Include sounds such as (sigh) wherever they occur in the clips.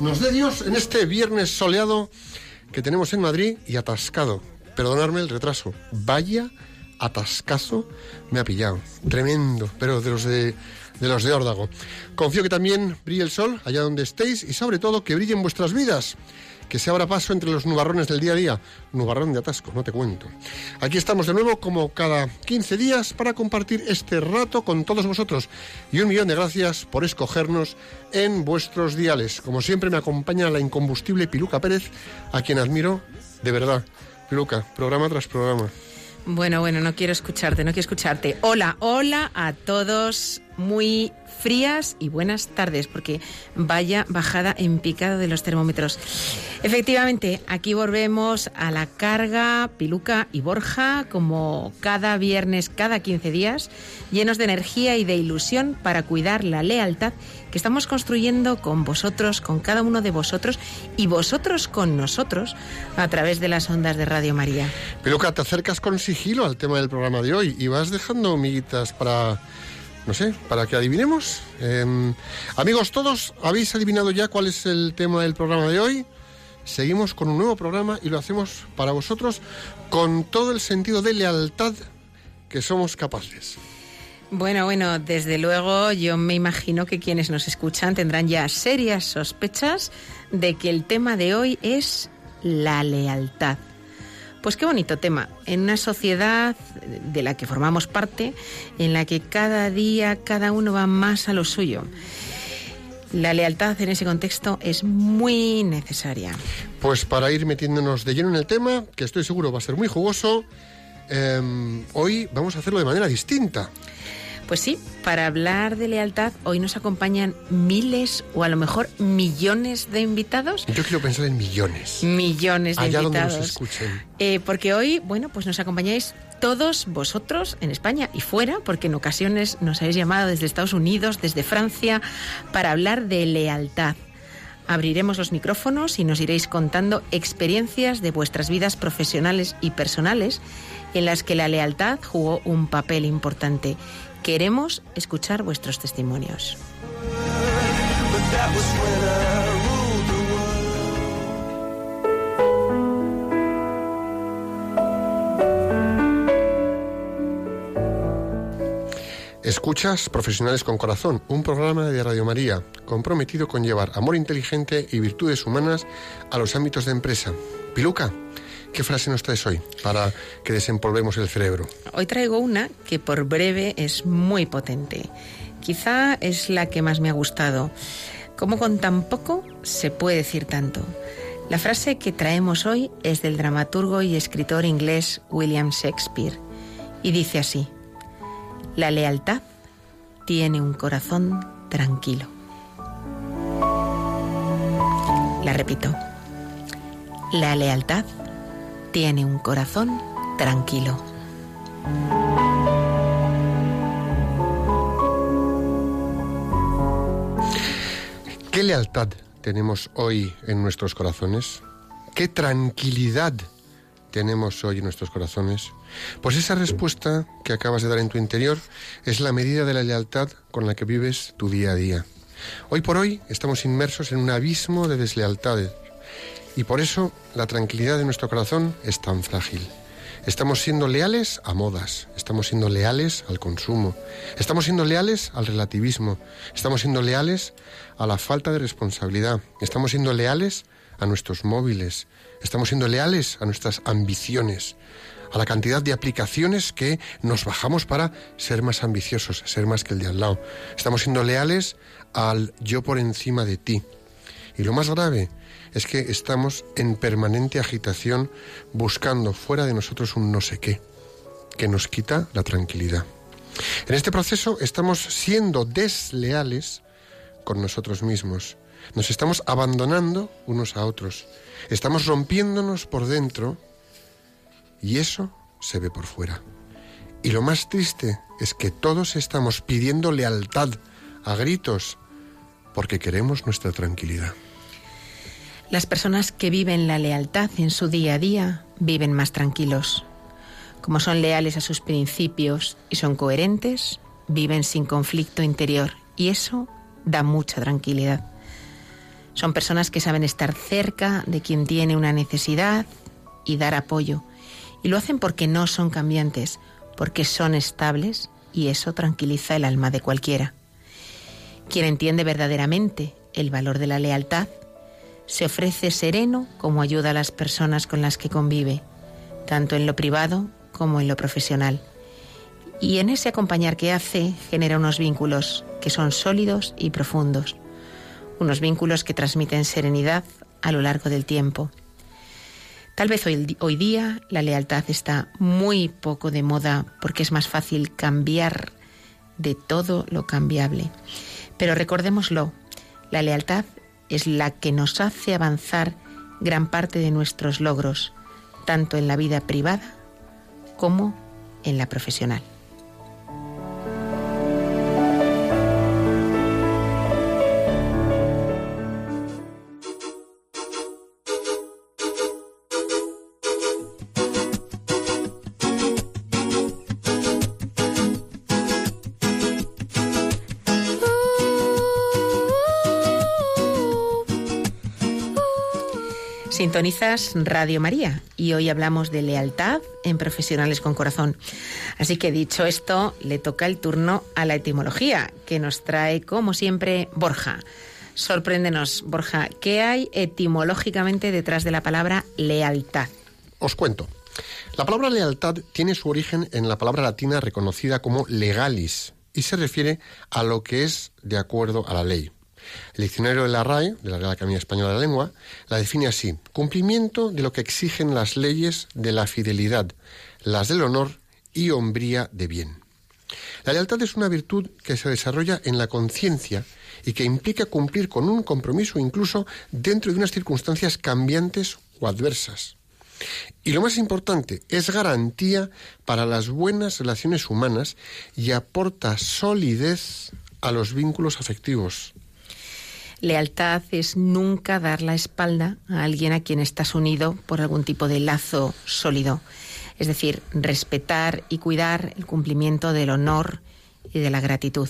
Nos dé Dios en este viernes soleado que tenemos en Madrid y atascado. Perdonadme el retraso. Vaya atascazo me ha pillado. Tremendo, pero de los de, de los de órdago. Confío que también brille el sol allá donde estéis y sobre todo que brillen vuestras vidas. Que se abra paso entre los nubarrones del día a día. Nubarrón de atasco, no te cuento. Aquí estamos de nuevo como cada 15 días para compartir este rato con todos vosotros. Y un millón de gracias por escogernos en vuestros diales. Como siempre me acompaña la incombustible Piluca Pérez, a quien admiro de verdad. Piluca, programa tras programa. Bueno, bueno, no quiero escucharte, no quiero escucharte. Hola, hola a todos, muy frías y buenas tardes, porque vaya bajada en picado de los termómetros. Efectivamente, aquí volvemos a la carga, Piluca y Borja, como cada viernes, cada 15 días, llenos de energía y de ilusión para cuidar la lealtad que estamos construyendo con vosotros, con cada uno de vosotros y vosotros con nosotros a través de las ondas de Radio María. Piluca, te acercas con sigilo al tema del programa de hoy y vas dejando miguitas para, no sé, para que adivinemos. Eh, amigos, todos, ¿habéis adivinado ya cuál es el tema del programa de hoy? Seguimos con un nuevo programa y lo hacemos para vosotros con todo el sentido de lealtad que somos capaces. Bueno, bueno, desde luego yo me imagino que quienes nos escuchan tendrán ya serias sospechas de que el tema de hoy es la lealtad. Pues qué bonito tema. En una sociedad de la que formamos parte, en la que cada día cada uno va más a lo suyo. La lealtad en ese contexto es muy necesaria. Pues para ir metiéndonos de lleno en el tema, que estoy seguro va a ser muy jugoso, eh, hoy vamos a hacerlo de manera distinta. Pues sí, para hablar de lealtad hoy nos acompañan miles o a lo mejor millones de invitados. Yo quiero pensar en millones. Millones de Allá donde invitados. nos escuchen. Eh, porque hoy, bueno, pues nos acompañáis todos vosotros en España y fuera, porque en ocasiones nos habéis llamado desde Estados Unidos, desde Francia, para hablar de lealtad. Abriremos los micrófonos y nos iréis contando experiencias de vuestras vidas profesionales y personales en las que la lealtad jugó un papel importante. Queremos escuchar vuestros testimonios. Escuchas Profesionales con Corazón, un programa de Radio María comprometido con llevar amor inteligente y virtudes humanas a los ámbitos de empresa. Piluca, ¿qué frase nos traes hoy para que desempolvemos el cerebro? Hoy traigo una que por breve es muy potente. Quizá es la que más me ha gustado. Como con tan poco se puede decir tanto. La frase que traemos hoy es del dramaturgo y escritor inglés William Shakespeare y dice así, La lealtad tiene un corazón tranquilo. La repito, La lealtad tiene un corazón tranquilo. ¿Qué lealtad tenemos hoy en nuestros corazones? ¿Qué tranquilidad tenemos hoy en nuestros corazones? Pues esa respuesta que acabas de dar en tu interior es la medida de la lealtad con la que vives tu día a día. Hoy por hoy estamos inmersos en un abismo de deslealtades y por eso la tranquilidad de nuestro corazón es tan frágil. Estamos siendo leales a modas, estamos siendo leales al consumo, estamos siendo leales al relativismo, estamos siendo leales a la falta de responsabilidad, estamos siendo leales a nuestros móviles, estamos siendo leales a nuestras ambiciones, a la cantidad de aplicaciones que nos bajamos para ser más ambiciosos, ser más que el de al lado. Estamos siendo leales al yo por encima de ti. Y lo más grave es que estamos en permanente agitación buscando fuera de nosotros un no sé qué, que nos quita la tranquilidad. En este proceso estamos siendo desleales con nosotros mismos. Nos estamos abandonando unos a otros. Estamos rompiéndonos por dentro y eso se ve por fuera. Y lo más triste es que todos estamos pidiendo lealtad a gritos porque queremos nuestra tranquilidad. Las personas que viven la lealtad en su día a día viven más tranquilos. Como son leales a sus principios y son coherentes, viven sin conflicto interior y eso da mucha tranquilidad. Son personas que saben estar cerca de quien tiene una necesidad y dar apoyo. Y lo hacen porque no son cambiantes, porque son estables y eso tranquiliza el alma de cualquiera. Quien entiende verdaderamente el valor de la lealtad se ofrece sereno como ayuda a las personas con las que convive, tanto en lo privado como en lo profesional. Y en ese acompañar que hace genera unos vínculos que son sólidos y profundos, unos vínculos que transmiten serenidad a lo largo del tiempo. Tal vez hoy, hoy día la lealtad está muy poco de moda porque es más fácil cambiar de todo lo cambiable. Pero recordémoslo, la lealtad es la que nos hace avanzar gran parte de nuestros logros, tanto en la vida privada como en la profesional. Sintonizas Radio María y hoy hablamos de lealtad en profesionales con corazón. Así que dicho esto, le toca el turno a la etimología que nos trae como siempre Borja. Sorpréndenos, Borja, ¿qué hay etimológicamente detrás de la palabra lealtad? Os cuento. La palabra lealtad tiene su origen en la palabra latina reconocida como legalis y se refiere a lo que es de acuerdo a la ley. El diccionario de la RAE, de la Real Academia Española de la Lengua, la define así: cumplimiento de lo que exigen las leyes de la fidelidad, las del honor y hombría de bien. La lealtad es una virtud que se desarrolla en la conciencia y que implica cumplir con un compromiso incluso dentro de unas circunstancias cambiantes o adversas. Y lo más importante, es garantía para las buenas relaciones humanas y aporta solidez a los vínculos afectivos, Lealtad es nunca dar la espalda a alguien a quien estás unido por algún tipo de lazo sólido. Es decir, respetar y cuidar el cumplimiento del honor y de la gratitud.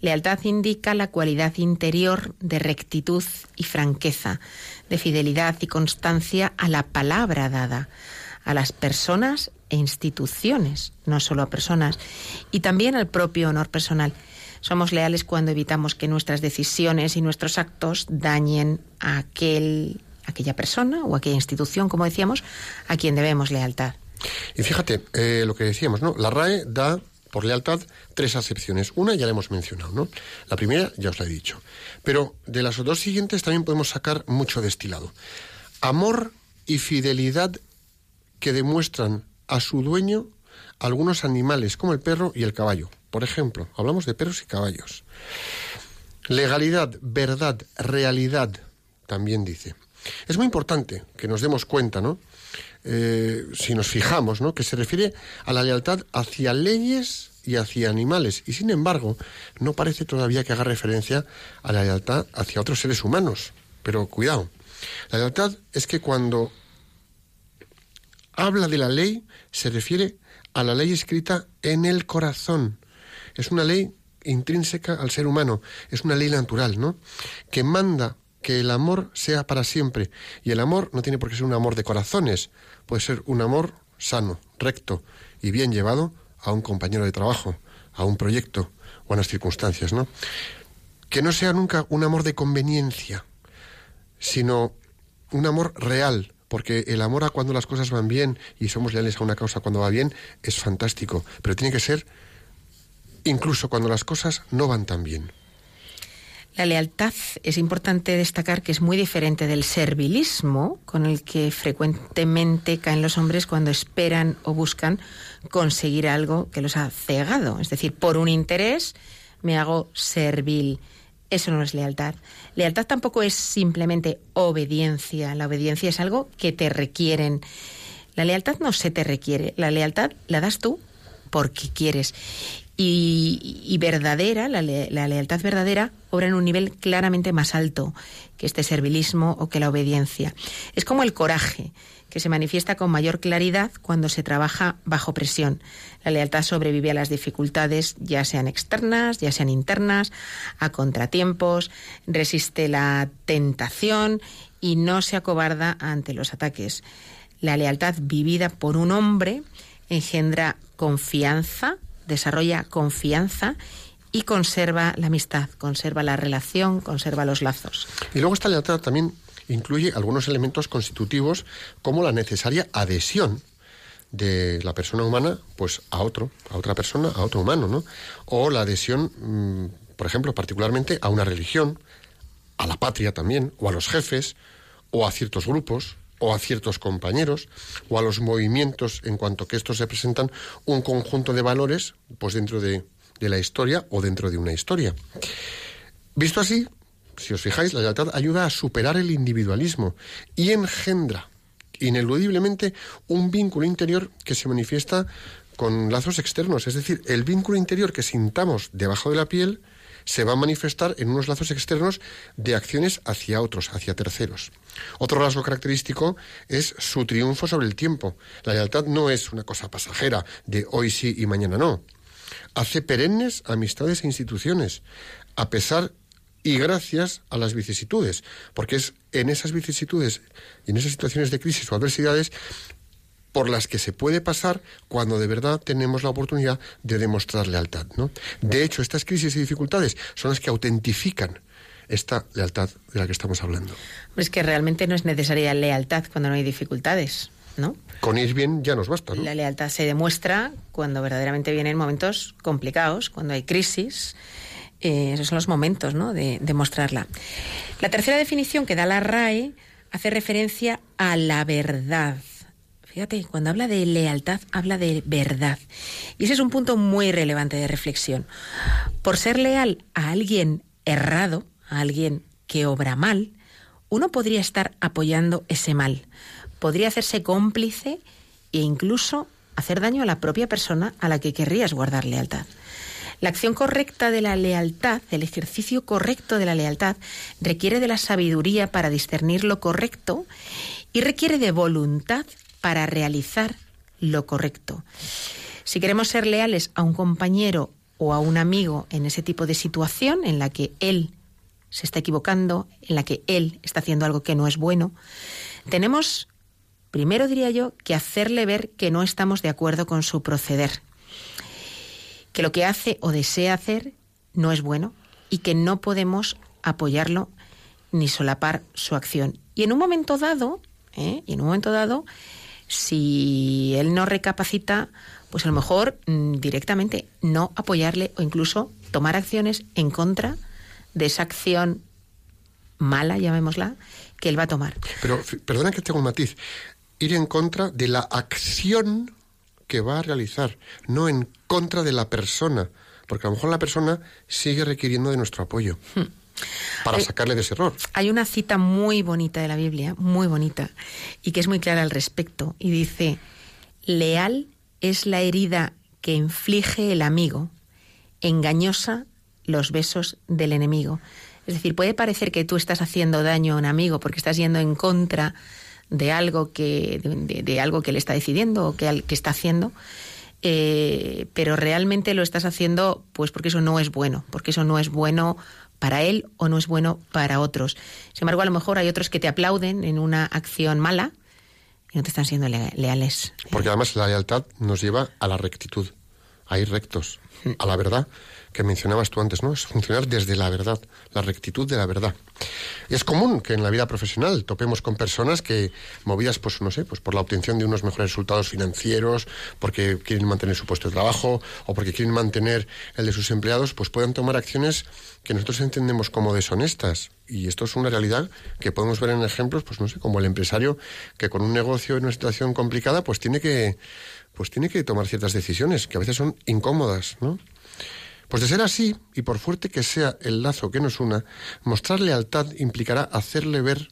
Lealtad indica la cualidad interior de rectitud y franqueza, de fidelidad y constancia a la palabra dada, a las personas e instituciones, no solo a personas, y también al propio honor personal. Somos leales cuando evitamos que nuestras decisiones y nuestros actos dañen a aquel, aquella persona o aquella institución, como decíamos, a quien debemos lealtad. Y fíjate, eh, lo que decíamos, ¿no? La RAE da por lealtad tres acepciones. Una ya la hemos mencionado, ¿no? La primera ya os la he dicho. Pero de las dos siguientes también podemos sacar mucho destilado. Amor y fidelidad que demuestran a su dueño algunos animales como el perro y el caballo. Por ejemplo, hablamos de perros y caballos. Legalidad, verdad, realidad, también dice. Es muy importante que nos demos cuenta, ¿no? Eh, si nos fijamos, ¿no? Que se refiere a la lealtad hacia leyes y hacia animales. Y sin embargo, no parece todavía que haga referencia a la lealtad hacia otros seres humanos. Pero cuidado. La lealtad es que cuando habla de la ley, se refiere a la ley escrita en el corazón, es una ley intrínseca al ser humano, es una ley natural, ¿no? Que manda que el amor sea para siempre. Y el amor no tiene por qué ser un amor de corazones, puede ser un amor sano, recto y bien llevado a un compañero de trabajo, a un proyecto o a unas circunstancias, ¿no? Que no sea nunca un amor de conveniencia, sino un amor real, porque el amor a cuando las cosas van bien y somos leales a una causa cuando va bien es fantástico, pero tiene que ser incluso cuando las cosas no van tan bien. La lealtad es importante destacar que es muy diferente del servilismo con el que frecuentemente caen los hombres cuando esperan o buscan conseguir algo que los ha cegado. Es decir, por un interés me hago servil. Eso no es lealtad. Lealtad tampoco es simplemente obediencia. La obediencia es algo que te requieren. La lealtad no se te requiere. La lealtad la das tú porque quieres. Y, verdadera, la, la, lealtad verdadera, obra en un nivel claramente más alto que este servilismo o que la obediencia. Es como el coraje, que se manifiesta con mayor claridad cuando se trabaja bajo presión. La lealtad sobrevive a las dificultades, ya sean externas, ya sean internas, a contratiempos, resiste la tentación y no se acobarda ante los ataques. La lealtad vivida por un hombre engendra confianza, desarrolla confianza y conserva la amistad, conserva la relación, conserva los lazos. Y luego esta lealtad también incluye algunos elementos constitutivos como la necesaria adhesión de la persona humana pues a otro, a otra persona, a otro humano, ¿no? O la adhesión, mm, por ejemplo, particularmente a una religión, a la patria también, o a los jefes, o a ciertos grupos, o a ciertos compañeros o a los movimientos en cuanto que estos representan un conjunto de valores pues dentro de, de la historia o dentro de una historia. Visto así, si os fijáis, la lealtad ayuda a superar el individualismo y engendra ineludiblemente un vínculo interior que se manifiesta con lazos externos, es decir, el vínculo interior que sintamos debajo de la piel se va a manifestar en unos lazos externos de acciones hacia otros, hacia terceros. Otro rasgo característico es su triunfo sobre el tiempo. La lealtad no es una cosa pasajera de hoy sí y mañana no. Hace perennes amistades e instituciones, a pesar y gracias a las vicisitudes, porque es en esas vicisitudes y en esas situaciones de crisis o adversidades por las que se puede pasar cuando de verdad tenemos la oportunidad de demostrar lealtad. De hecho, estas crisis y dificultades son las que autentifican esta lealtad de la que estamos hablando. Es que realmente no es necesaria lealtad cuando no hay dificultades. ¿No? Con ir bien ya nos basta. ¿no? La lealtad se demuestra cuando verdaderamente vienen momentos complicados, cuando hay crisis. Eh, esos son los momentos ¿no? de demostrarla. La tercera definición que da la RAE hace referencia a la verdad. Fíjate, cuando habla de lealtad, habla de verdad. Y ese es un punto muy relevante de reflexión. Por ser leal a alguien errado, a alguien que obra mal, uno podría estar apoyando ese mal. Podría hacerse cómplice e incluso hacer daño a la propia persona a la que querrías guardar lealtad. La acción correcta de la lealtad, el ejercicio correcto de la lealtad, requiere de la sabiduría para discernir lo correcto y requiere de voluntad para realizar lo correcto. Si queremos ser leales a un compañero o a un amigo en ese tipo de situación en la que él se está equivocando, en la que él está haciendo algo que no es bueno, tenemos, primero diría yo, que hacerle ver que no estamos de acuerdo con su proceder, que lo que hace o desea hacer no es bueno y que no podemos apoyarlo ni solapar su acción. Y en un momento dado, ¿eh? en un momento dado, si él no recapacita, pues a lo mejor mm, directamente no apoyarle o incluso tomar acciones en contra esa acción mala, llamémosla, que él va a tomar. Pero perdona que tengo un matiz. Ir en contra de la acción que va a realizar, no en contra de la persona, porque a lo mejor la persona sigue requiriendo de nuestro apoyo. Hmm para sacarle de ese error. Hay una cita muy bonita de la Biblia, muy bonita, y que es muy clara al respecto, y dice, leal es la herida que inflige el amigo, engañosa los besos del enemigo. Es decir, puede parecer que tú estás haciendo daño a un amigo porque estás yendo en contra de algo que, de, algo que le está decidiendo o que, que está haciendo, eh, pero realmente lo estás haciendo pues porque eso no es bueno, porque eso no es bueno para él o no es bueno para otros. Sin embargo, a lo mejor hay otros que te aplauden en una acción mala y no te están siendo leales. Porque además la lealtad nos lleva a la rectitud, a ir rectos. a la verdad que mencionabas tú antes, ¿no? Es funcionar desde la verdad, la rectitud de la verdad. Es común que en la vida profesional topemos con personas que, movidas, pues no sé, pues por la obtención de unos mejores resultados financieros, porque quieren mantener su puesto de trabajo o porque quieren mantener el de sus empleados, pues puedan tomar acciones que nosotros entendemos como deshonestas. Y esto es una realidad que podemos ver en ejemplos, pues no sé, como el empresario que con un negocio en una situación complicada, pues tiene que pues tiene que tomar ciertas decisiones que a veces son incómodas, ¿no? Pues de ser así, y por fuerte que sea el lazo que nos una, mostrar lealtad implicará hacerle ver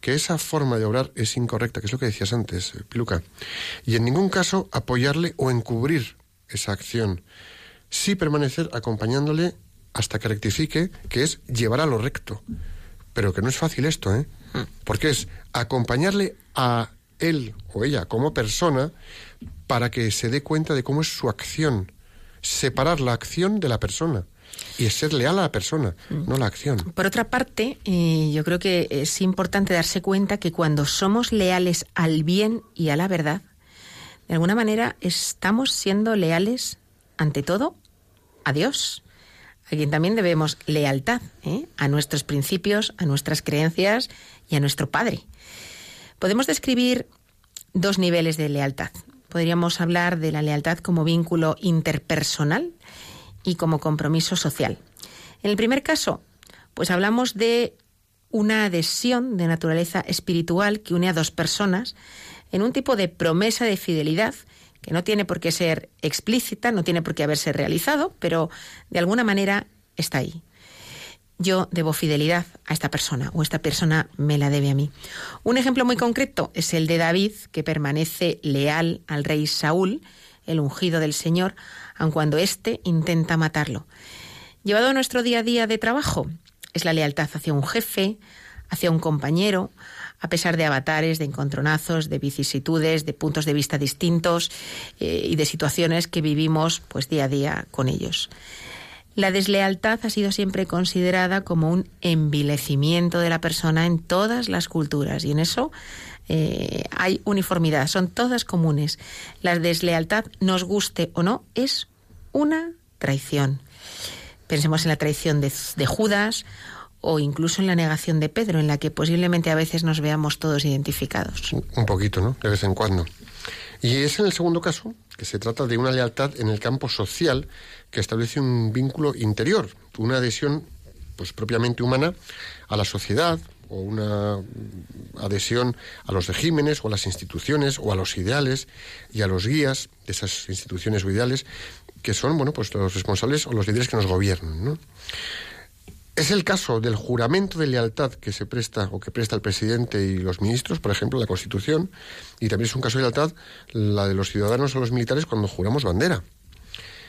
que esa forma de obrar es incorrecta, que es lo que decías antes, eh, Piluca, y en ningún caso apoyarle o encubrir esa acción, sí permanecer acompañándole hasta que rectifique, que es llevar a lo recto. Pero que no es fácil esto, ¿eh? Porque es acompañarle a él o ella como persona para que se dé cuenta de cómo es su acción separar la acción de la persona. Y es ser leal a la persona, mm. no la acción. Por otra parte, eh, yo creo que es importante darse cuenta que cuando somos leales al bien y a la verdad, de alguna manera estamos siendo leales ante todo a Dios, a quien también debemos lealtad, ¿eh? a nuestros principios, a nuestras creencias y a nuestro Padre. Podemos describir dos niveles de lealtad podríamos hablar de la lealtad como vínculo interpersonal y como compromiso social. En el primer caso, pues hablamos de una adhesión de naturaleza espiritual que une a dos personas en un tipo de promesa de fidelidad que no tiene por qué ser explícita, no tiene por qué haberse realizado, pero de alguna manera está ahí yo debo fidelidad a esta persona o esta persona me la debe a mí. Un ejemplo muy concreto es el de David, que permanece leal al rey Saúl, el ungido del Señor, aun cuando éste intenta matarlo. Llevado a nuestro día a día de trabajo, es la lealtad hacia un jefe, hacia un compañero, a pesar de avatares, de encontronazos, de vicisitudes, de puntos de vista distintos eh, y de situaciones que vivimos pues día a día con ellos. La deslealtad ha sido siempre considerada como un envilecimiento de la persona en todas las culturas y en eso eh, hay uniformidad, son todas comunes. La deslealtad, nos guste o no, es una traición. Pensemos en la traición de, de Judas o incluso en la negación de Pedro, en la que posiblemente a veces nos veamos todos identificados. Un poquito, ¿no? De vez en cuando. Y es en el segundo caso que se trata de una lealtad en el campo social que establece un vínculo interior, una adhesión pues propiamente humana a la sociedad o una adhesión a los regímenes o a las instituciones o a los ideales y a los guías de esas instituciones o ideales que son bueno pues los responsables o los líderes que nos gobiernan Es el caso del juramento de lealtad que se presta o que presta el presidente y los ministros, por ejemplo, la Constitución, y también es un caso de lealtad la de los ciudadanos o los militares cuando juramos bandera.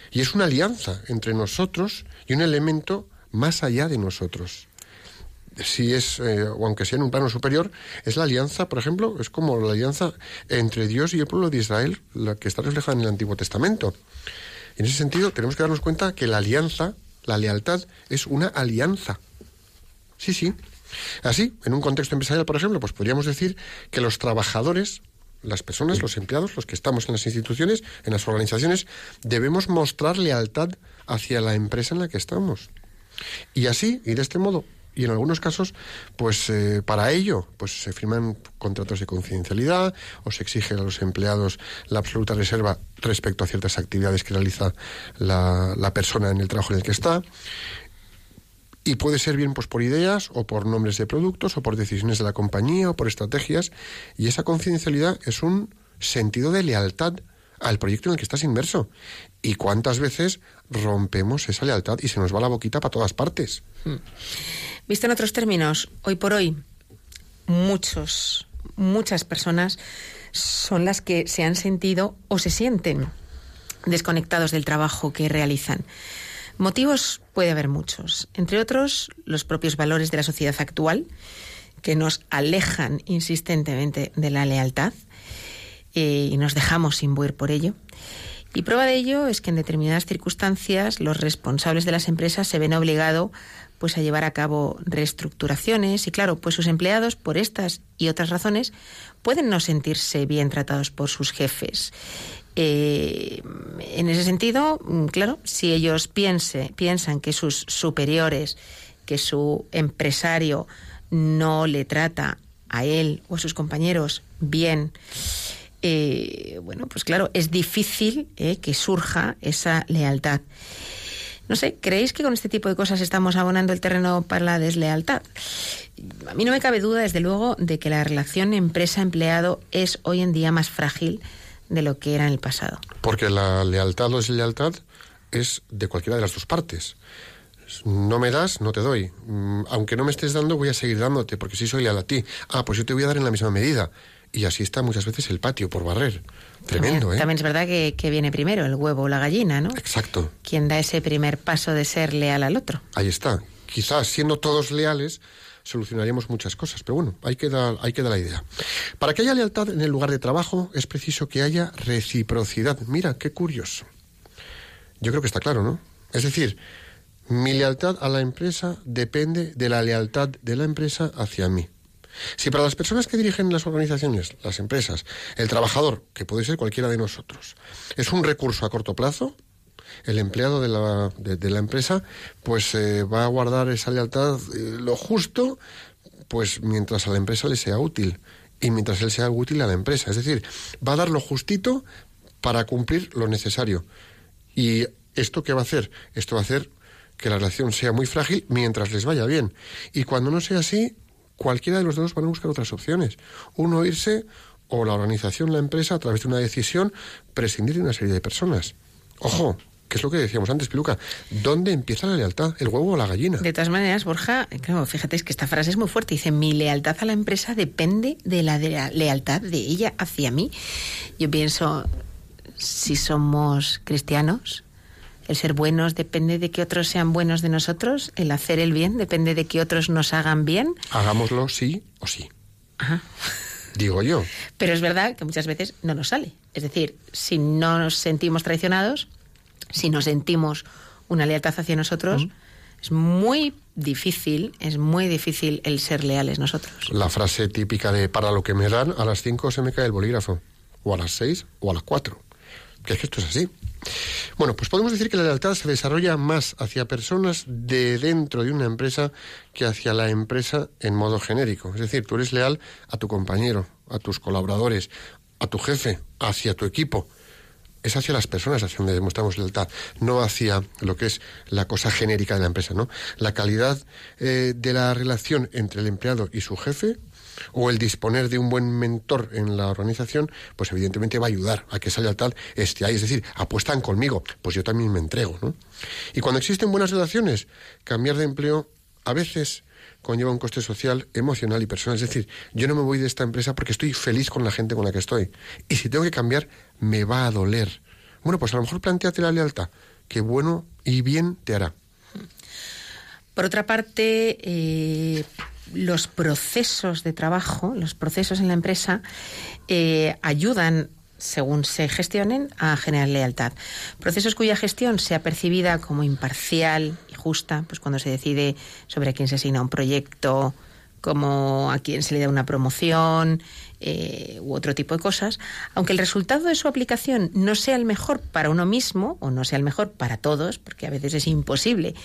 Y es una alianza entre nosotros y un elemento más allá de nosotros. Si es, eh, o aunque sea en un plano superior, es la alianza, por ejemplo, es como la alianza entre Dios y el pueblo de Israel, la que está reflejada en el Antiguo Testamento. En ese sentido, tenemos que darnos cuenta que la alianza, la lealtad, es una alianza. Sí, sí. Así, en un contexto empresarial, por ejemplo, pues podríamos decir que los trabajadores las personas, los empleados, los que estamos en las instituciones, en las organizaciones, debemos mostrar lealtad hacia la empresa en la que estamos. Y así, y de este modo, y en algunos casos, pues eh, para ello, pues se firman contratos de confidencialidad o se exige a los empleados la absoluta reserva respecto a ciertas actividades que realiza la, persona en el trabajo en el que está. Y puede ser bien pues por ideas o por nombres de productos o por decisiones de la compañía o por estrategias. Y esa confidencialidad es un sentido de lealtad al proyecto en el que estás inmerso. ¿Y cuántas veces rompemos esa lealtad y se nos va la boquita para todas partes? Hmm. Visto en otros términos, hoy por hoy, muchos, muchas personas son las que se han sentido o se sienten desconectados del trabajo que realizan. Motivos puede haber muchos, entre otros los propios valores de la sociedad actual, que nos alejan insistentemente de la lealtad eh, y nos dejamos imbuir por ello. Y prueba de ello es que en determinadas circunstancias los responsables de las empresas se ven obligados pues a llevar a cabo reestructuraciones y claro, pues sus empleados por estas y otras razones pueden no sentirse bien tratados por sus jefes Eh, en ese sentido, mm, claro, si ellos piense, piensan que sus superiores, que su empresario no le trata a él o a sus compañeros bien, eh, bueno, pues claro, es difícil eh, que surja esa lealtad. No sé, ¿creéis que con este tipo de cosas estamos abonando el terreno para la deslealtad? A mí no me cabe duda, desde luego, de que la relación empresa-empleado es hoy en día más frágil de lo que era en el pasado. Porque la lealtad o deslealtad es de cualquiera de las dos partes. No me das, no te doy. Mm, Aunque no me estés dando, voy a seguir dándote, porque sí soy leal a ti. Ah, pues yo te voy a dar en la misma medida. Y así está muchas veces el patio por barrer. Tremendo, también, ¿eh? También es verdad que, que viene primero el huevo o la gallina, ¿no? Exacto. Quien da ese primer paso de ser leal al otro. Ahí está. Quizás siendo todos leales solucionaríamos muchas cosas, pero bueno, ahí queda, ahí queda la idea. Para que haya lealtad en el lugar de trabajo es preciso que haya reciprocidad. Mira, qué curioso. Yo creo que está claro, ¿no? Es decir, mi lealtad a la empresa depende de la lealtad de la empresa hacia mí. Si para las personas que dirigen las organizaciones, las empresas, el trabajador, que puede ser cualquiera de nosotros, es un recurso a corto plazo, el empleado de la, de, la empresa pues eh, va a guardar esa lealtad eh, lo justo pues mientras a la empresa le sea útil y mientras él sea útil a la empresa. Es decir, va a dar lo justito para cumplir lo necesario. ¿Y esto qué va a hacer? Esto va a hacer que la relación sea muy frágil mientras les vaya bien. Y cuando no sea así, cualquiera de los dos van a buscar otras opciones. Uno irse o la organización, la empresa, a través de una decisión, prescindir de una serie de personas. Ojo, que es lo que decíamos antes, Piluca. ¿Dónde empieza la lealtad? ¿El huevo o la gallina? De todas maneras, Borja, claro, fíjate, es que esta frase es muy fuerte. Dice, mi lealtad a la empresa depende de la, de la lealtad de ella hacia mí. Yo pienso, si somos cristianos, el ser buenos depende de que otros sean buenos de nosotros. El hacer el bien depende de que otros nos hagan bien. Hagámoslo sí o sí. Ajá. Digo yo. Pero es verdad que muchas veces no nos sale. Es decir, si no nos sentimos traicionados, si no sentimos una lealtad hacia nosotros, mm. es muy difícil, es muy difícil el ser leales nosotros. La frase típica de para lo que me dan, a las 5 se me cae el bolígrafo, o a las 6 o a las 4. Que es que esto es así. Bueno, pues podemos decir que la lealtad se desarrolla más hacia personas de dentro de una empresa que hacia la empresa en modo genérico. Es decir, tú eres leal a tu compañero, a tus colaboradores, a tu jefe, hacia tu equipo. Es hacia las personas hacia donde demostramos lealtad, no hacia lo que es la cosa genérica de la empresa, ¿no? La calidad eh, de la relación entre el empleado y su jefe o el disponer de un buen mentor en la organización, pues evidentemente va a ayudar a que esa lealtad esté ahí. Es decir, apuestan conmigo, pues yo también me entrego, ¿no? Y cuando existen buenas relaciones, cambiar de empleo a veces conlleva un coste social, emocional y personal. Es decir, yo no me voy de esta empresa porque estoy feliz con la gente con la que estoy. Y si tengo que cambiar, me va a doler. Bueno, pues a lo mejor planteate la lealtad, que bueno y bien te hará. Por otra parte, eh, los procesos de trabajo, los procesos en la empresa, eh, ayudan según se gestionen, a generar lealtad. Procesos cuya gestión sea percibida como imparcial y justa, pues cuando se decide sobre a quién se asigna un proyecto, como a quién se le da una promoción eh, u otro tipo de cosas, aunque el resultado de su aplicación no sea el mejor para uno mismo o no sea el mejor para todos, porque a veces es imposible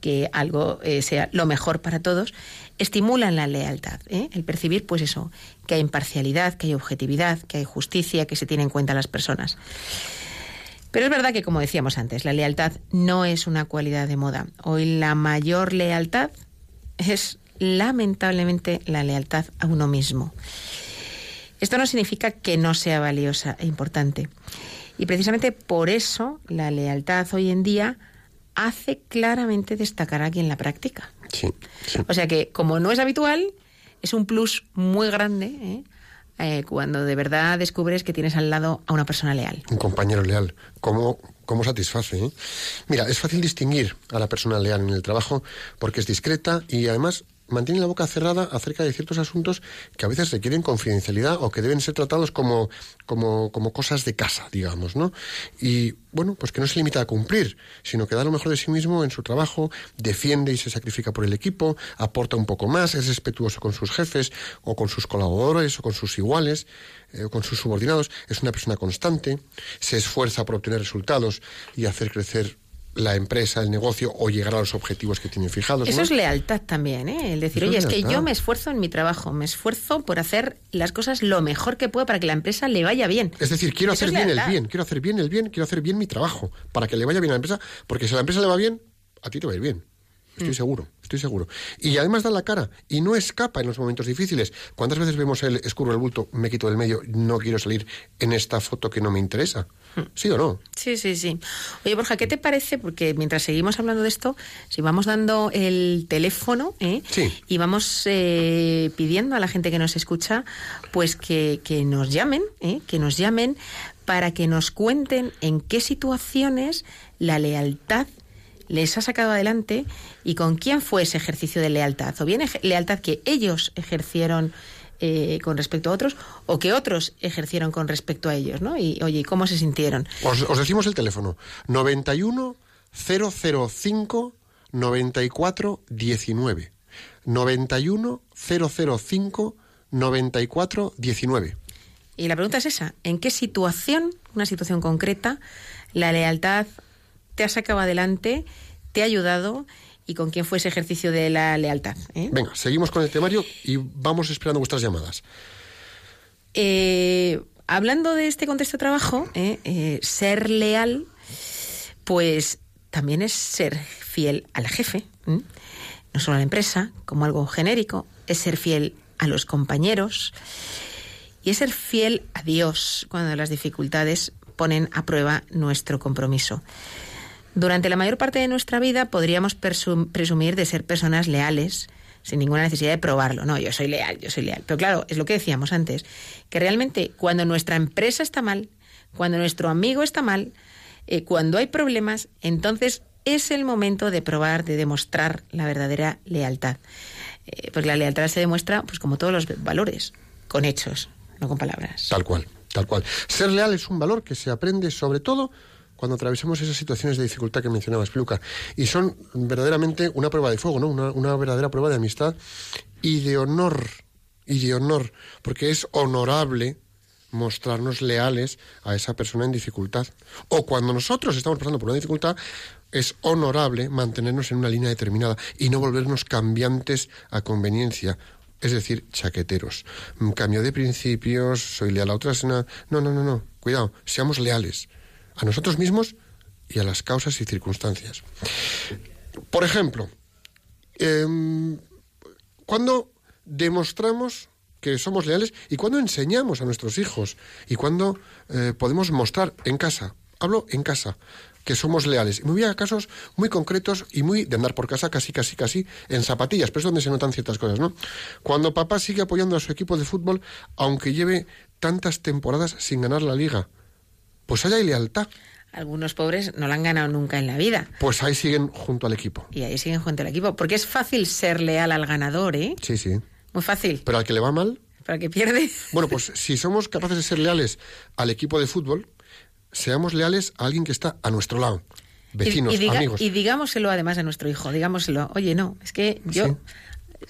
que algo eh, sea lo mejor para todos, estimulan la lealtad, ¿eh? el percibir, pues eso, que hay imparcialidad, que hay objetividad, que hay justicia, que se tiene en cuenta las personas. Pero es verdad que, como decíamos antes, la lealtad no es una cualidad de moda. Hoy la mayor lealtad es lamentablemente la lealtad a uno mismo. Esto no significa que no sea valiosa e importante. Y precisamente por eso la lealtad hoy en día hace claramente destacar a quien la practica. Sí, sí. O sea que, como no es habitual, es un plus muy grande ¿eh? Eh, cuando de verdad descubres que tienes al lado a una persona leal. Un compañero leal. ¿Cómo, cómo satisface? eh? Mira, es fácil distinguir a la persona leal en el trabajo porque es discreta y además mantienen la boca cerrada acerca de ciertos asuntos que a veces requieren confidencialidad o que deben ser tratados como, como, como cosas de casa, digamos, ¿no? Y bueno, pues que no se limita a cumplir, sino que da lo mejor de sí mismo en su trabajo, defiende y se sacrifica por el equipo, aporta un poco más, es respetuoso con sus jefes o con sus colaboradores o con sus iguales eh, o con sus subordinados, es una persona constante, se esfuerza por obtener resultados y hacer crecer la empresa, el negocio o llegar a los objetivos que tiene fijados. Eso ¿no? es lealtad también, ¿eh? El decir, Eso oye, es es que yo me esfuerzo en mi trabajo, me esfuerzo por hacer las cosas lo mejor que puedo para que la empresa le vaya bien. Es decir, quiero Eso hacer bien el bien, quiero hacer bien el bien, quiero hacer bien mi trabajo, para que le vaya bien a la empresa, porque si a la empresa le va bien, a ti te va a ir bien. Mm. Estoy seguro, estoy seguro. Y además da la cara y no escapa en los momentos difíciles. ¿Cuántas veces vemos el escurro el bulto, me quito del medio, no quiero salir en esta foto que no me interesa? ¿Sí o no? Sí, sí, sí. Oye, Borja, ¿qué te parece? Porque mientras seguimos hablando de esto, si vamos dando el teléfono ¿eh? Sí. y vamos eh, pidiendo a la gente que nos escucha, pues que, que nos llamen, ¿eh? que nos llamen para que nos cuenten en qué situaciones la lealtad les ha sacado adelante y con quién fue ese ejercicio de lealtad. O bien lealtad que ellos ejercieron eh, con respecto a otros o que otros ejercieron con respecto a ellos, ¿no? Y oye, ¿cómo se sintieron? Os, os decimos el teléfono. 91 005 94 19. 91 005 94 19. Y la pregunta es esa, ¿en qué situación, una situación concreta, la lealtad te ha sacado adelante, te ha ayudado y con quién fue ese ejercicio de la lealtad? eh? Venga, seguimos con el temario y vamos esperando vuestras llamadas. Eh, hablando de este contexto de trabajo, eh, eh, ser leal, pues también es ser fiel al jefe, no solo a la empresa, como algo genérico, es ser fiel a los compañeros y es ser fiel a Dios cuando las dificultades ponen a prueba nuestro compromiso. Durante la mayor parte de nuestra vida podríamos presum- presumir de ser personas leales, sin ninguna necesidad de probarlo. No, yo soy leal, yo soy leal. Pero claro, es lo que decíamos antes, que realmente cuando nuestra empresa está mal, cuando nuestro amigo está mal, eh, cuando hay problemas, entonces es el momento de probar, de demostrar la verdadera lealtad. Eh, porque la lealtad se demuestra, pues como todos los valores, con hechos, no con palabras. Tal cual, tal cual. Ser leal es un valor que se aprende sobre todo cuando atravesamos esas situaciones de dificultad que mencionabas, Piluca. Y son verdaderamente una prueba de fuego, ¿no? Una, una verdadera prueba de amistad y de honor. Y de honor. Porque es honorable mostrarnos leales a esa persona en dificultad. O cuando nosotros estamos pasando por una dificultad, es honorable mantenernos en una línea determinada y no volvernos cambiantes a conveniencia. Es decir, chaqueteros. Mm, Cambio de principios, soy leal a otras. No, no, no, no. Cuidado, seamos leales a nosotros mismos y a las causas y circunstancias. Por ejemplo, em, cuando demostramos que somos leales y cuando enseñamos a nuestros hijos y cuando eh, podemos mostrar en casa, hablo en casa, que somos leales. Y me voy a casos muy concretos y muy de andar por casa casi, casi, casi en zapatillas, pero es donde se notan ciertas cosas, ¿no? Cuando papá sigue apoyando a su equipo de fútbol, aunque lleve tantas temporadas sin ganar la liga, pues ahí hay lealtad. Algunos pobres no la han ganado nunca en la vida. Pues ahí siguen junto al equipo. Y ahí siguen junto al equipo. Porque es fácil ser leal al ganador, ¿eh? Sí, sí. Muy fácil. Pero al que le va mal, Para que pierde. Bueno, pues (laughs) si somos capaces de ser leales al equipo de fútbol, seamos leales a alguien que está a nuestro lado. Vecinos, y, y diga- amigos. y digámoselo además a nuestro hijo. Digámoselo. Oye, no, es que yo Sí.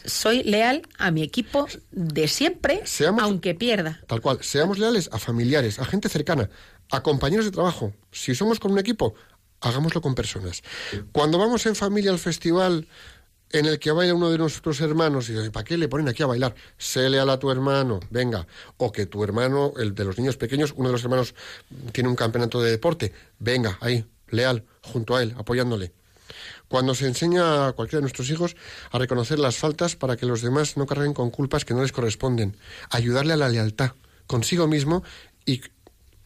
soy leal a mi equipo de siempre, Seamos- aunque pierda. Tal cual. Seamos leales a familiares, a gente cercana, a compañeros de trabajo. Si somos con un equipo, hagámoslo con personas. Cuando vamos en familia al festival en el que baila uno de nuestros hermanos y dice, ¿para qué le ponen aquí a bailar? Sé leal a tu hermano, venga. O que tu hermano, el de los niños pequeños, uno de los hermanos tiene un campeonato de deporte, venga, ahí, leal, junto a él, apoyándole. Cuando se enseña a cualquiera de nuestros hijos a reconocer las faltas para que los demás no carguen con culpas que no les corresponden, ayudarle a la lealtad consigo mismo y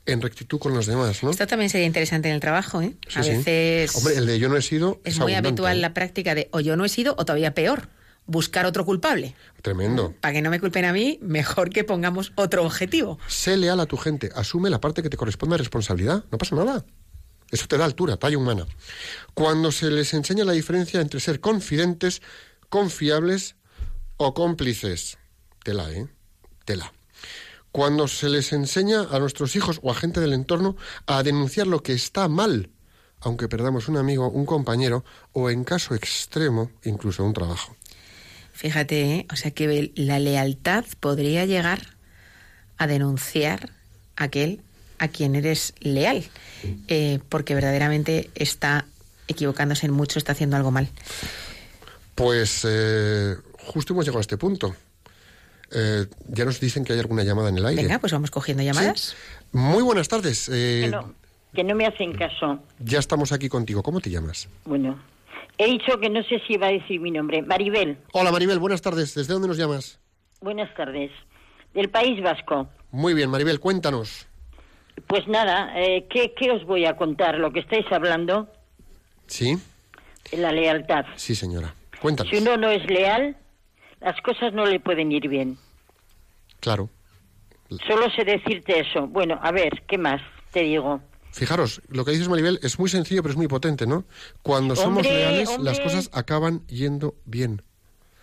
en rectitud con los demás, ¿no? Esto también sería interesante en el trabajo, ¿eh? Sí, a sí. veces Hombre, el de yo no he sido es es muy abundante, habitual ¿eh? la práctica de o yo no he sido o todavía peor, buscar otro culpable. Tremendo. Para que no me culpen a mí, mejor que pongamos otro objetivo. Sé leal a tu gente, asume la parte que te corresponde de responsabilidad, no pasa nada. Eso te da altura, talla humana. Cuando se les enseña la diferencia entre ser confidentes, confiables o cómplices. Tela, ¿eh? Tela. Cuando se les enseña a nuestros hijos o a gente del entorno a denunciar lo que está mal, aunque perdamos un amigo, un compañero o en caso extremo, incluso un trabajo. Fíjate, ¿eh? o sea que la lealtad podría llegar a denunciar a aquel a quien eres leal, eh, porque verdaderamente está equivocándose en mucho, está haciendo algo mal. Pues eh, justo hemos llegado a este punto. Eh, ya nos dicen que hay alguna llamada en el aire. Venga, pues vamos cogiendo llamadas. Muy buenas tardes. Que no, que no me hacen caso. Ya estamos aquí contigo. ¿Cómo te llamas? Bueno, he dicho que no sé si iba a decir mi nombre. Maribel. Hola Maribel, buenas tardes. ¿Desde dónde nos llamas? Buenas tardes. Del País Vasco. Muy bien, Maribel, cuéntanos. Pues nada, eh, ¿qué, ¿qué os voy a contar? Lo que estáis hablando, ¿Sí? la lealtad. Sí, señora. Cuéntanos. Si uno no es leal, las cosas no le pueden ir bien. Claro. Solo sé decirte eso. Bueno, a ver, ¿qué más te digo? Fijaros, lo que dices Maribel es muy sencillo pero es muy potente, ¿no? Cuando somos Hombre, leales, hombre. las cosas acaban yendo bien.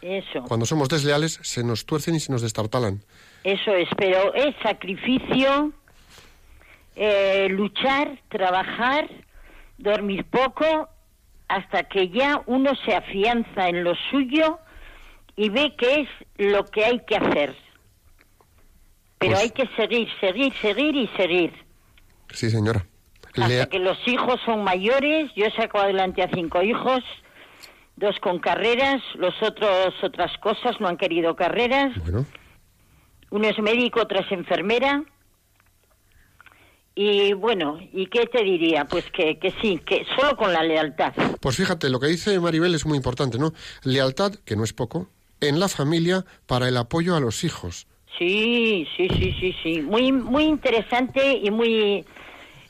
Eso, Cuando somos desleales, se nos tuercen y se nos destartalan. eso es. Pero es sacrificio, eh, luchar, trabajar, dormir poco, hasta que ya uno se afianza en lo suyo y ve que es lo que hay que hacer. Pero Pues- hay que seguir, seguir, seguir y seguir. Sí, señora. Hasta que los hijos son mayores, yo he sacado adelante a cinco hijos, dos con carreras, los otros otras cosas, no han querido carreras. Bueno, Uno es médico, otra es enfermera. Y bueno, ¿y qué te diría? Pues que, que sí, que solo con la lealtad. pues fíjate, lo que dice Maribel es muy importante, ¿no? Lealtad, que no es poco, en la familia para el apoyo a los hijos. Sí, sí, sí, sí, sí. Muy, muy interesante y muy...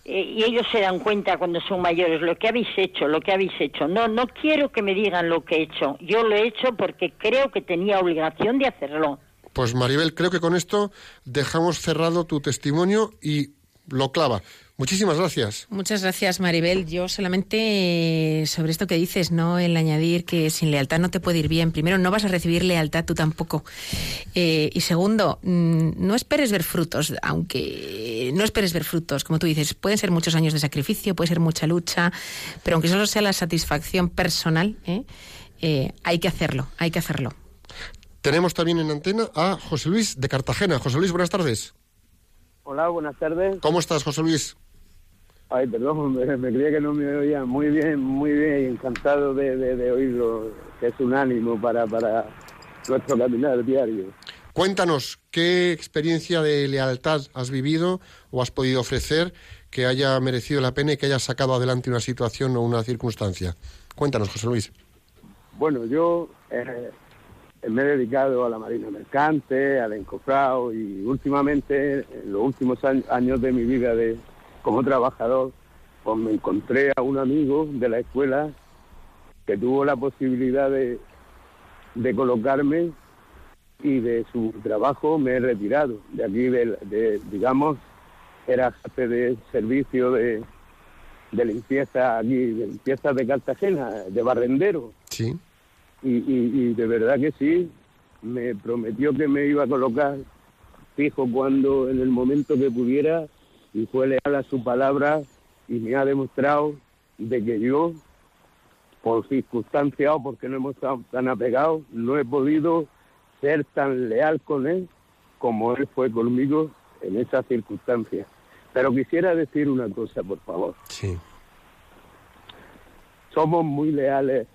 eh, y ellos se dan cuenta cuando son mayores lo que habéis hecho, lo que habéis hecho. No, no quiero que me digan lo que he hecho. Yo lo he hecho porque creo que tenía obligación de hacerlo. Pues Maribel, creo que con esto dejamos cerrado tu testimonio y lo clava. Muchísimas gracias. Muchas gracias, Maribel. Yo solamente eh, sobre esto que dices, ¿no? El añadir que sin lealtad no te puede ir bien. Primero, no vas a recibir lealtad tú tampoco. Eh, y segundo, mm, no esperes ver frutos, aunque no esperes ver frutos, como tú dices. Pueden ser muchos años de sacrificio, puede ser mucha lucha, pero aunque solo sea la satisfacción personal, ¿eh? Eh, hay que hacerlo, hay que hacerlo. Tenemos también en antena a José Luis de Cartagena. José Luis, buenas tardes. Hola, buenas tardes. ¿Cómo estás, José Luis? Ay, perdón, (laughs) me, me creía que no me oía. Muy bien, muy bien, encantado de, de, de oírlo, que es un ánimo para, para nuestro caminar diario. Cuéntanos, ¿qué experiencia de lealtad has vivido o has podido ofrecer que haya merecido la pena y que haya sacado adelante una situación o una circunstancia? Cuéntanos, José Luis. Bueno, yo eh, me he dedicado a la marina mercante, al encofrado y últimamente, en los últimos años, años de mi vida de, como trabajador, pues me encontré a un amigo de la escuela que tuvo la posibilidad de, de colocarme y de su trabajo me he retirado. De aquí, de, de, digamos, era jefe de servicio de, de limpieza aquí, de limpieza de Cartagena, de barrendero. Sí. Y, y, y de verdad que sí, me prometió que me iba a colocar fijo cuando, en el momento que pudiera, y fue leal a su palabra y me ha demostrado de que yo, por circunstancias o porque no hemos estado tan apegados, no he podido ser tan leal con él como él fue conmigo en esas circunstancias. Pero quisiera decir una cosa, por favor. Sí. Somos muy leales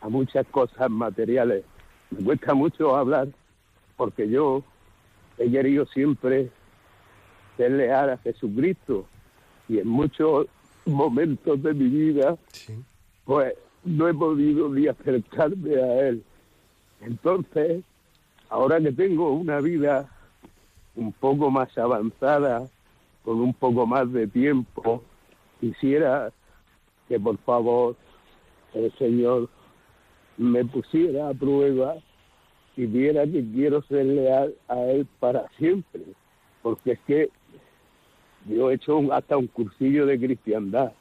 a muchas cosas materiales. Me cuesta mucho hablar porque yo he querido siempre ser leal a Jesucristo y en muchos momentos de mi vida Sí. pues no he podido ni acercarme a Él. Entonces, ahora que tengo una vida un poco más avanzada, con un poco más de tiempo, quisiera que por favor el Señor me pusiera a prueba y viera que quiero ser leal a Él para siempre. Porque es que yo he hecho un- hasta un cursillo de cristiandad.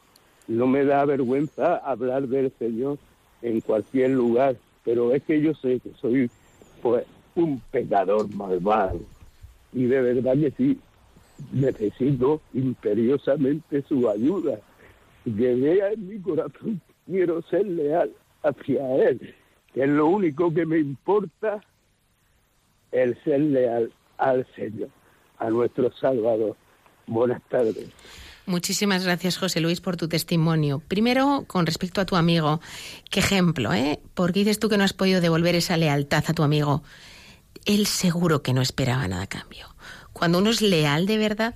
No me da vergüenza hablar del Señor en cualquier lugar, pero es que yo sé que soy pues un pecador malvado. Y de verdad que sí, necesito imperiosamente su ayuda. Que vea en mi corazón, quiero ser leal hacia Él, que es lo único que me importa, el ser leal al Señor, a nuestro Salvador. Buenas tardes. Muchísimas gracias, José Luis, por tu testimonio. Primero, con respecto a tu amigo, qué ejemplo, ¿eh? Porque dices tú que no has podido devolver esa lealtad a tu amigo. Él seguro que no esperaba nada a cambio. Cuando uno es leal de verdad,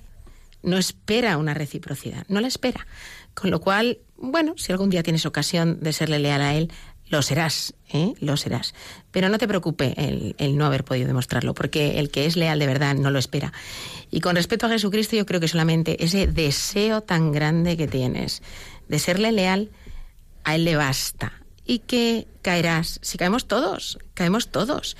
no espera una reciprocidad, no la espera. Con lo cual, bueno, si algún día tienes ocasión de serle leal a él, lo serás, ¿eh? lo serás. Pero no te preocupe el, el, no haber podido demostrarlo, porque el que es leal de verdad no lo espera. Y con respecto a Jesucristo, yo creo que solamente ese deseo tan grande que tienes de serle leal, a él le basta. Y que caerás, si caemos todos, caemos todos.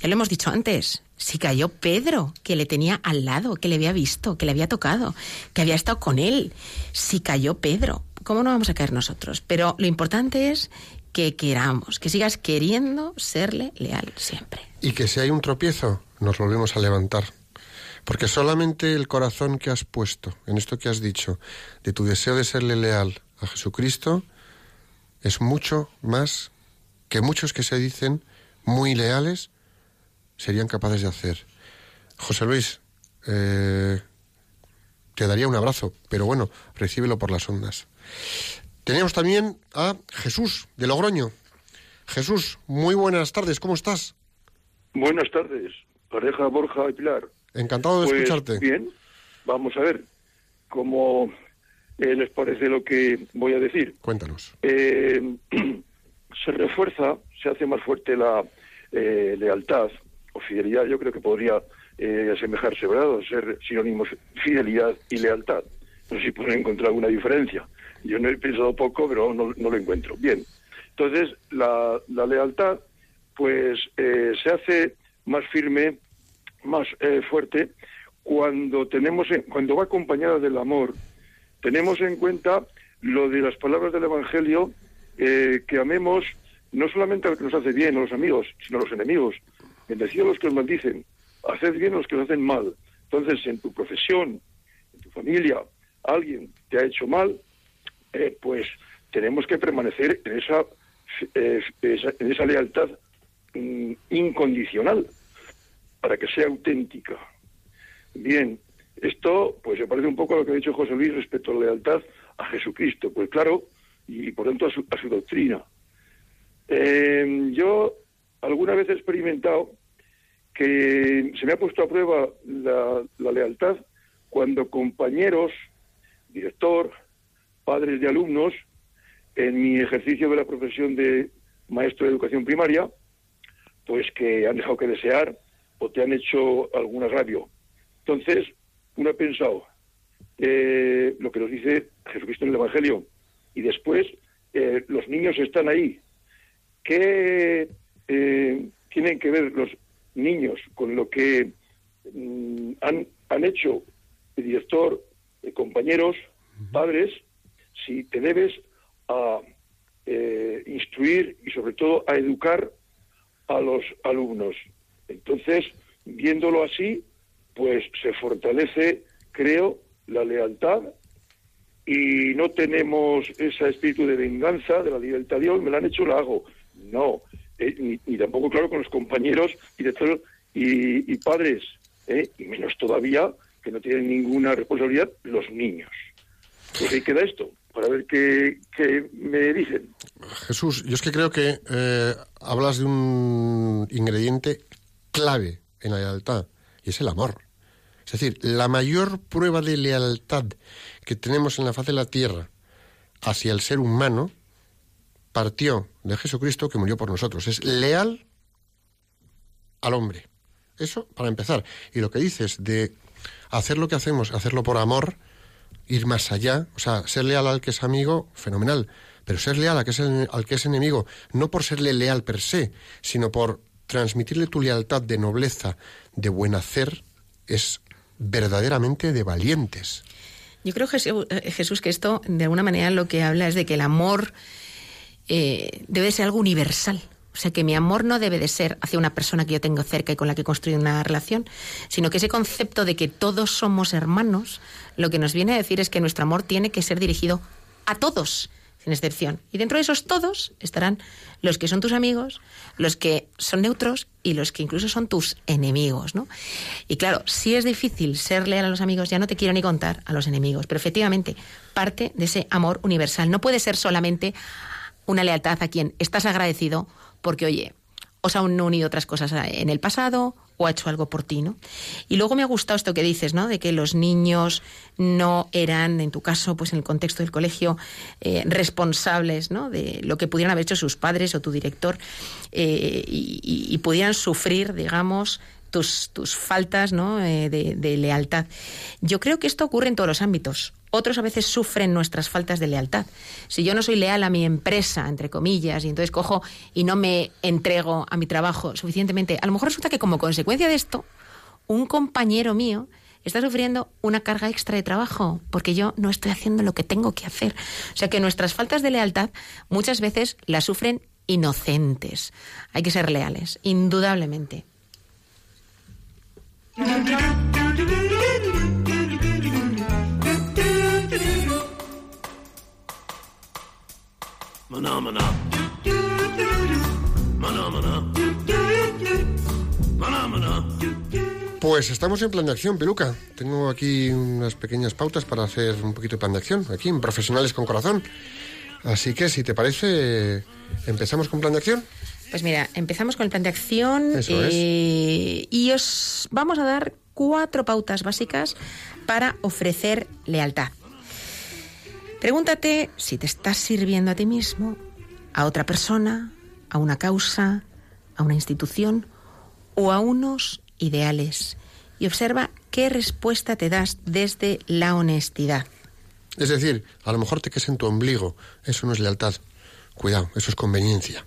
Ya lo hemos dicho antes, si cayó Pedro, que le tenía al lado, que le había visto, que le había tocado, que había estado con él. Si cayó Pedro, ¿cómo no vamos a caer nosotros? Pero lo importante es que queramos, que sigas queriendo serle leal siempre. Y que si hay un tropiezo, nos volvemos a levantar. Porque solamente el corazón que has puesto en esto que has dicho, de tu deseo de serle leal a Jesucristo, es mucho más que muchos que se dicen muy leales serían capaces de hacer. José Luis, eh, te daría un abrazo, pero bueno, recíbelo por las ondas. Tenemos también a Jesús de Logroño. Jesús, muy buenas tardes, ¿cómo estás? Buenas tardes, pareja Borja y Pilar. Encantado de Pues, escucharte. Bien, vamos a ver cómo eh, les parece lo que voy a decir. Cuéntanos. Eh, (clears throat) se refuerza, se hace más fuerte la eh, lealtad o fidelidad. Yo creo que podría eh, asemejarse, ¿verdad? O ser sinónimos fidelidad y lealtad. No sé si pueden encontrar alguna diferencia. Yo no he pensado poco, pero no, no lo encuentro. Bien. Entonces, la, lealtad, pues, eh, se hace más firme, más eh, fuerte, cuando tenemos, en- cuando va acompañada del amor, tenemos en cuenta lo de las palabras del Evangelio, eh, que amemos no solamente a lo que nos hace bien, a los amigos, sino a los enemigos. Bendecid a los que os maldicen, haced bien a los que os hacen mal. Entonces, en tu profesión, en tu familia, alguien te ha hecho mal, eh, pues tenemos que permanecer en esa, en esa lealtad mm, incondicional para que sea auténtica. Bien, esto pues se parece un poco a lo que ha dicho José Luis respecto a la lealtad a Jesucristo, pues claro, y por tanto a su, a su doctrina. Eh, yo alguna vez he experimentado que se me ha puesto a prueba la, la lealtad cuando compañeros, director, padres de alumnos, en mi ejercicio de la profesión de maestro de educación primaria, pues que han dejado que desear o te han hecho algún agravio. Entonces, uno ha pensado eh, lo que nos dice Jesucristo en el Evangelio y después eh, los niños están ahí. ¿Qué eh, tienen que ver los niños con lo que mm, han, han hecho el director, compañeros, padres, si te debes a eh, instruir y sobre todo a educar a los alumnos. Entonces, viéndolo así, pues se fortalece, creo, la lealtad y no tenemos ese espíritu de venganza, de la libertad de Dios, me la han hecho, la hago. No, eh, ni, tampoco, claro, con los compañeros y, y padres, eh, y menos todavía que no tienen ninguna responsabilidad los niños. Pues ahí queda esto, para ver qué, qué me dicen. Jesús, yo es que creo que eh, hablas de un ingrediente clave en la lealtad, y es el amor. Es decir, la mayor prueba de lealtad que tenemos en la faz de la tierra hacia el ser humano partió de Jesucristo que murió por nosotros. Es leal al hombre. Eso para empezar. Y lo que dices de hacer lo que hacemos, hacerlo por amor, ir más allá, o sea, ser leal al que es amigo, fenomenal, pero ser leal al que es, al que es enemigo, no por serle leal per se, sino por transmitirle tu lealtad de nobleza, de buen hacer, es verdaderamente de valientes. Yo creo, Jesús, eh, Jesús, que esto de alguna manera lo que habla es de que el amor eh, debe ser algo universal. O sea que mi amor no debe de ser hacia una persona que yo tengo cerca y con la que he construido una relación, sino que ese concepto de que todos somos hermanos, lo que nos viene a decir es que nuestro amor tiene que ser dirigido a todos, sin excepción. Y dentro de esos todos estarán los que son tus amigos, los que son neutros y los que incluso son tus enemigos, ¿no? Y claro, si es difícil ser leal a los amigos, ya no te quiero ni contar a los enemigos, pero efectivamente parte de ese amor universal. No puede ser solamente una lealtad a quien estás agradecido porque, oye, os han unido otras cosas en el pasado o ha hecho algo por ti, ¿no? Y luego me ha gustado esto que dices, ¿no? De que los niños no eran, en tu caso, pues en el contexto del colegio, eh, responsables, ¿no? De lo que pudieran haber hecho sus padres o tu director eh, y, pudieran sufrir, digamos, tus, tus faltas ¿no? Eh, de, de, lealtad. Yo creo que esto ocurre en todos los ámbitos. Otros a veces sufren nuestras faltas de lealtad. Si yo no soy leal a mi empresa, entre comillas, y entonces cojo y no me entrego a mi trabajo suficientemente, a lo mejor resulta que como consecuencia de esto, un compañero mío está sufriendo una carga extra de trabajo porque yo no estoy haciendo lo que tengo que hacer. O sea que nuestras faltas de lealtad muchas veces las sufren inocentes. Hay que ser leales, indudablemente. Pues estamos en plan de acción, Peluca. Tengo aquí unas pequeñas pautas para hacer un poquito de plan de acción, aquí en Profesionales con Corazón. Así que, si te parece, empezamos con plan de acción. Pues mira, empezamos con el plan de acción eh, y os vamos a dar cuatro pautas básicas para ofrecer lealtad. Pregúntate si te estás sirviendo a ti mismo, a otra persona, a una causa, a una institución o a unos ideales y observa qué respuesta te das desde la honestidad. Es decir, a lo mejor te quedes en tu ombligo, eso no es lealtad. Cuidado, eso es conveniencia.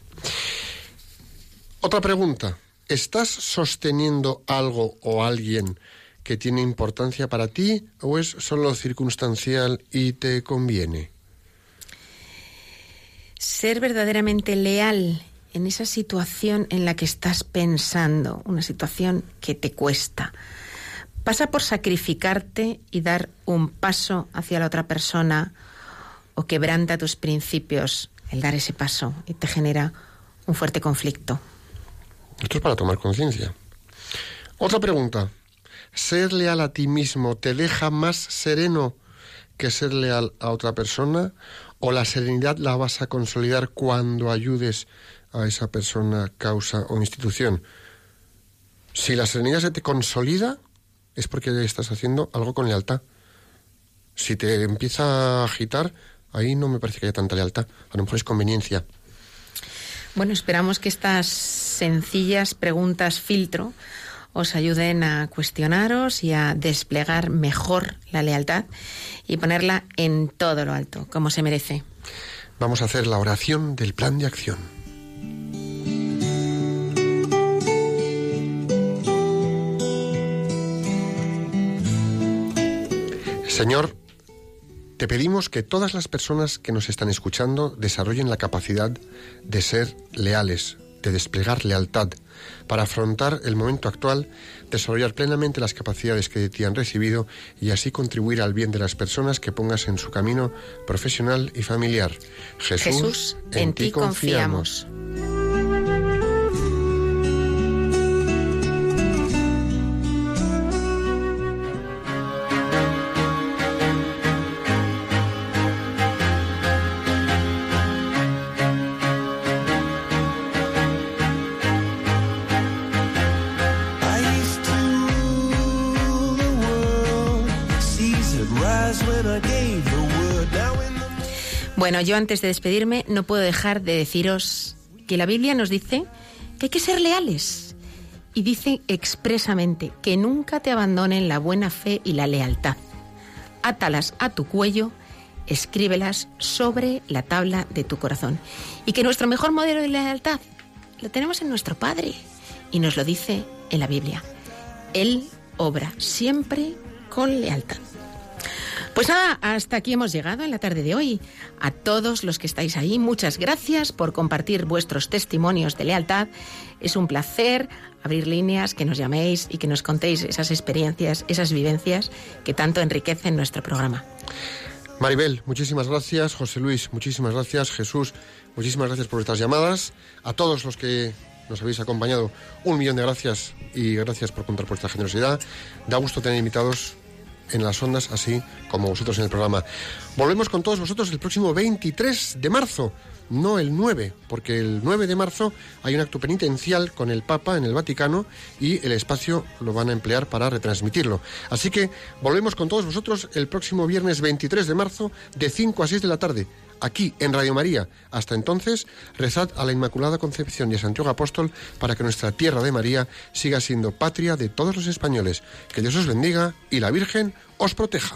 Otra pregunta. ¿Estás sosteniendo algo o alguien que tiene importancia para ti o es solo circunstancial y te conviene? Ser verdaderamente leal en esa situación en la que estás pensando, una situación que te cuesta, pasa por sacrificarte y dar un paso hacia la otra persona o quebranta tus principios el dar ese paso y te genera un fuerte conflicto. Esto es para tomar conciencia. Otra pregunta. ¿Ser leal a ti mismo te deja más sereno que ser leal a otra persona? ¿O la serenidad la vas a consolidar cuando ayudes a esa persona, causa o institución? Si la serenidad se te consolida, es porque estás haciendo algo con lealtad. Si te empieza a agitar, ahí no me parece que haya tanta lealtad. A lo mejor es conveniencia. Bueno, esperamos que estas sencillas preguntas filtro os ayuden a cuestionaros y a desplegar mejor la lealtad y ponerla en todo lo alto, como se merece. Vamos a hacer la oración del plan de acción. Señor, te pedimos que todas las personas que nos están escuchando desarrollen la capacidad de ser leales, de desplegar lealtad, para afrontar el momento actual, desarrollar plenamente las capacidades que de ti han recibido y así contribuir al bien de las personas que pongas en su camino profesional y familiar. Jesús, en, ti confiamos. Bueno, yo antes de despedirme no puedo dejar de deciros que la Biblia nos dice que hay que ser leales y dice expresamente que nunca te abandonen la buena fe y la lealtad. Átalas a tu cuello, escríbelas sobre la tabla de tu corazón. Y que nuestro mejor modelo de lealtad lo tenemos en nuestro Padre y nos lo dice en la Biblia. Él obra siempre con lealtad. Pues hasta aquí hemos llegado en la tarde de hoy. A todos los que estáis ahí, muchas gracias por compartir vuestros testimonios de lealtad. Es un placer abrir líneas, que nos llaméis y que nos contéis esas experiencias, esas vivencias que tanto enriquecen nuestro programa. Maribel, muchísimas gracias. José Luis, muchísimas gracias. Jesús, muchísimas gracias por vuestras llamadas. A todos los que nos habéis acompañado, un millón de gracias y gracias por contar por generosidad. Da gusto tener invitados en las ondas, así como vosotros en el programa. Volvemos con todos vosotros el próximo 23 de marzo, no el 9, porque el 9 de marzo hay un acto penitencial con el Papa en el Vaticano y el espacio lo van a emplear para retransmitirlo. Así que volvemos con todos vosotros el próximo viernes 23 de marzo de 5 a 6 de la tarde aquí en Radio María. Hasta entonces, rezad a la Inmaculada Concepción y a Santiago Apóstol para que nuestra tierra de María siga siendo patria de todos los españoles. Que Dios os bendiga y la Virgen os proteja.